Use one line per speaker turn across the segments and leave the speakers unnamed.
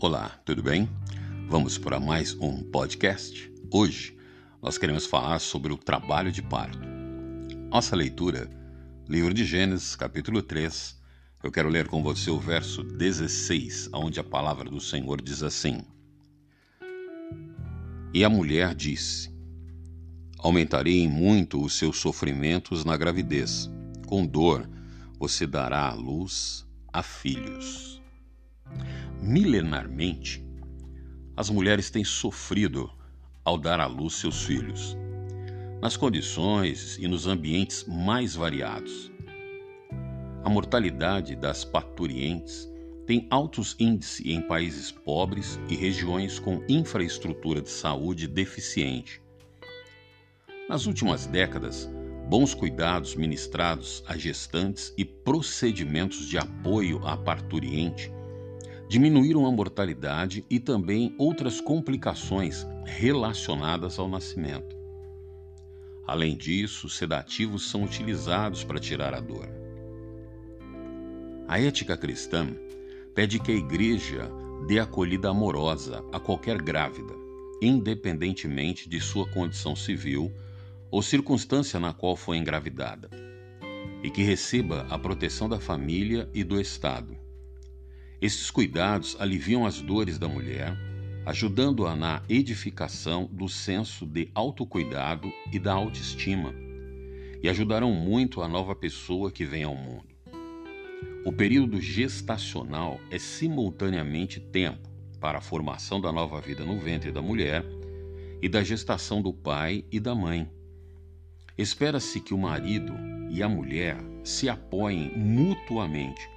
Olá, tudo bem? Vamos para mais um podcast. Hoje nós queremos falar sobre o trabalho de parto. Nossa leitura, livro de Gênesis, capítulo 3. Eu quero ler com você o verso 16, onde a palavra do Senhor diz assim: E a mulher disse: Aumentarei muito os seus sofrimentos na gravidez. Com dor você dará à luz a filhos. Milenarmente, as mulheres têm sofrido ao dar à luz seus filhos, nas condições e nos ambientes mais variados. A mortalidade das parturientes tem altos índices em países pobres e regiões com infraestrutura de saúde deficiente. Nas últimas décadas, bons cuidados ministrados a gestantes e procedimentos de apoio à parturiente diminuíram a mortalidade e também outras complicações relacionadas ao nascimento. Além disso, sedativos são utilizados para tirar a dor. A ética cristã pede que a igreja dê acolhida amorosa a qualquer grávida, independentemente de sua condição civil ou circunstância na qual foi engravidada, e que receba a proteção da família e do Estado esses cuidados aliviam as dores da mulher, ajudando-a na edificação do senso de autocuidado e da autoestima, e ajudarão muito a nova pessoa que vem ao mundo. O período gestacional é simultaneamente tempo para a formação da nova vida no ventre da mulher e da gestação do pai e da mãe. Espera-se que o marido e a mulher se apoiem mutuamente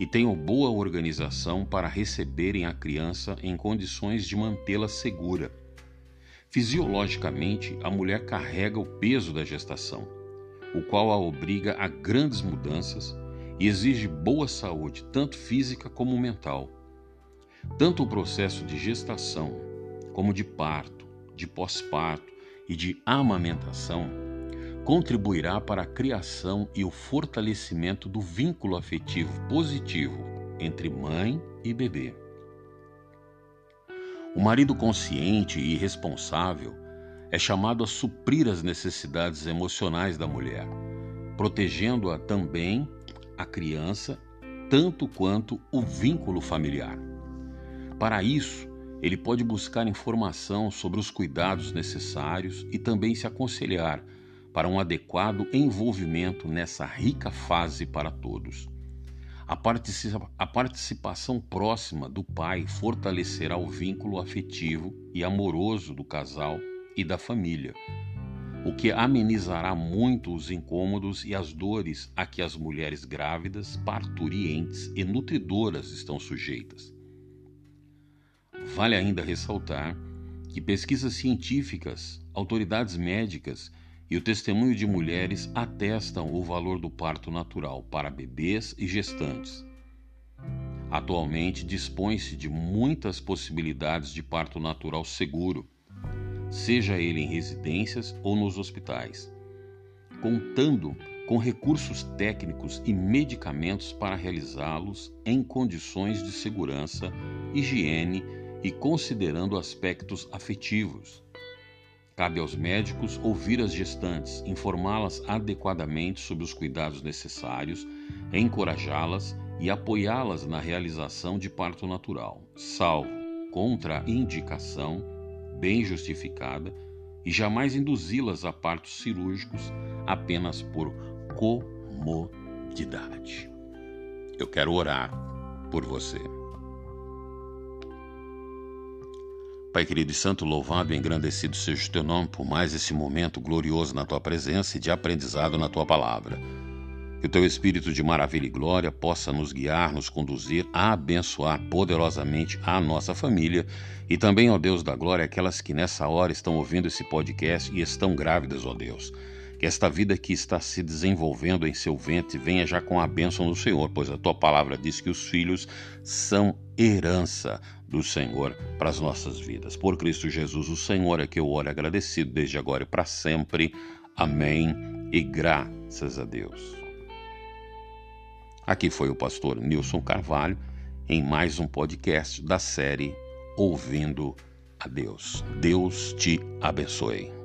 e tenham boa organização para receberem a criança em condições de mantê-la segura. Fisiologicamente, a mulher carrega o peso da gestação, o qual a obriga a grandes mudanças e exige boa saúde, tanto física como mental. Tanto o processo de gestação, como de parto, de pós-parto e de amamentação contribuirá para a criação e o fortalecimento do vínculo afetivo positivo entre mãe e bebê. O marido consciente e responsável é chamado a suprir as necessidades emocionais da mulher, protegendo-a também a criança, tanto quanto o vínculo familiar. Para isso, ele pode buscar informação sobre os cuidados necessários e também se aconselhar para um adequado envolvimento nessa rica fase para todos. A, participa a participação próxima do pai fortalecerá o vínculo afetivo e amoroso do casal e da família, o que amenizará muito os incômodos e as dores a que as mulheres grávidas, parturientes e nutridoras estão sujeitas. Vale ainda ressaltar que pesquisas científicas, autoridades médicas e o testemunho de mulheres atestam o valor do parto natural para bebês e gestantes. Atualmente dispõe-se de muitas possibilidades de parto natural seguro, seja ele em residências ou nos hospitais, contando com recursos técnicos e medicamentos para realizá-los em condições de segurança, higiene e considerando aspectos afetivos. Cabe aos médicos ouvir as gestantes, informá-las adequadamente sobre os cuidados necessários, encorajá-las e apoiá-las na realização de parto natural, salvo contraindicação bem justificada, e jamais induzi-las a partos cirúrgicos apenas por comodidade. Eu quero orar por você. Pai querido e santo, louvado e engrandecido seja o teu nome por mais esse momento glorioso na tua presença e de aprendizado na tua palavra. Que o teu Espírito de maravilha e glória possa nos guiar, nos conduzir a abençoar poderosamente a nossa família e também, ó Deus da glória, aquelas que nessa hora estão ouvindo esse podcast e estão grávidas, ó Deus. Que esta vida que está se desenvolvendo em seu ventre venha já com a bênção do Senhor, pois a tua palavra diz que os filhos são herança do Senhor para as nossas vidas. Por Cristo Jesus, o Senhor é que eu oro agradecido desde agora e para sempre. Amém. E graças a Deus. Aqui foi o pastor Nilson Carvalho em mais um podcast da série Ouvindo a Deus. Deus te abençoe.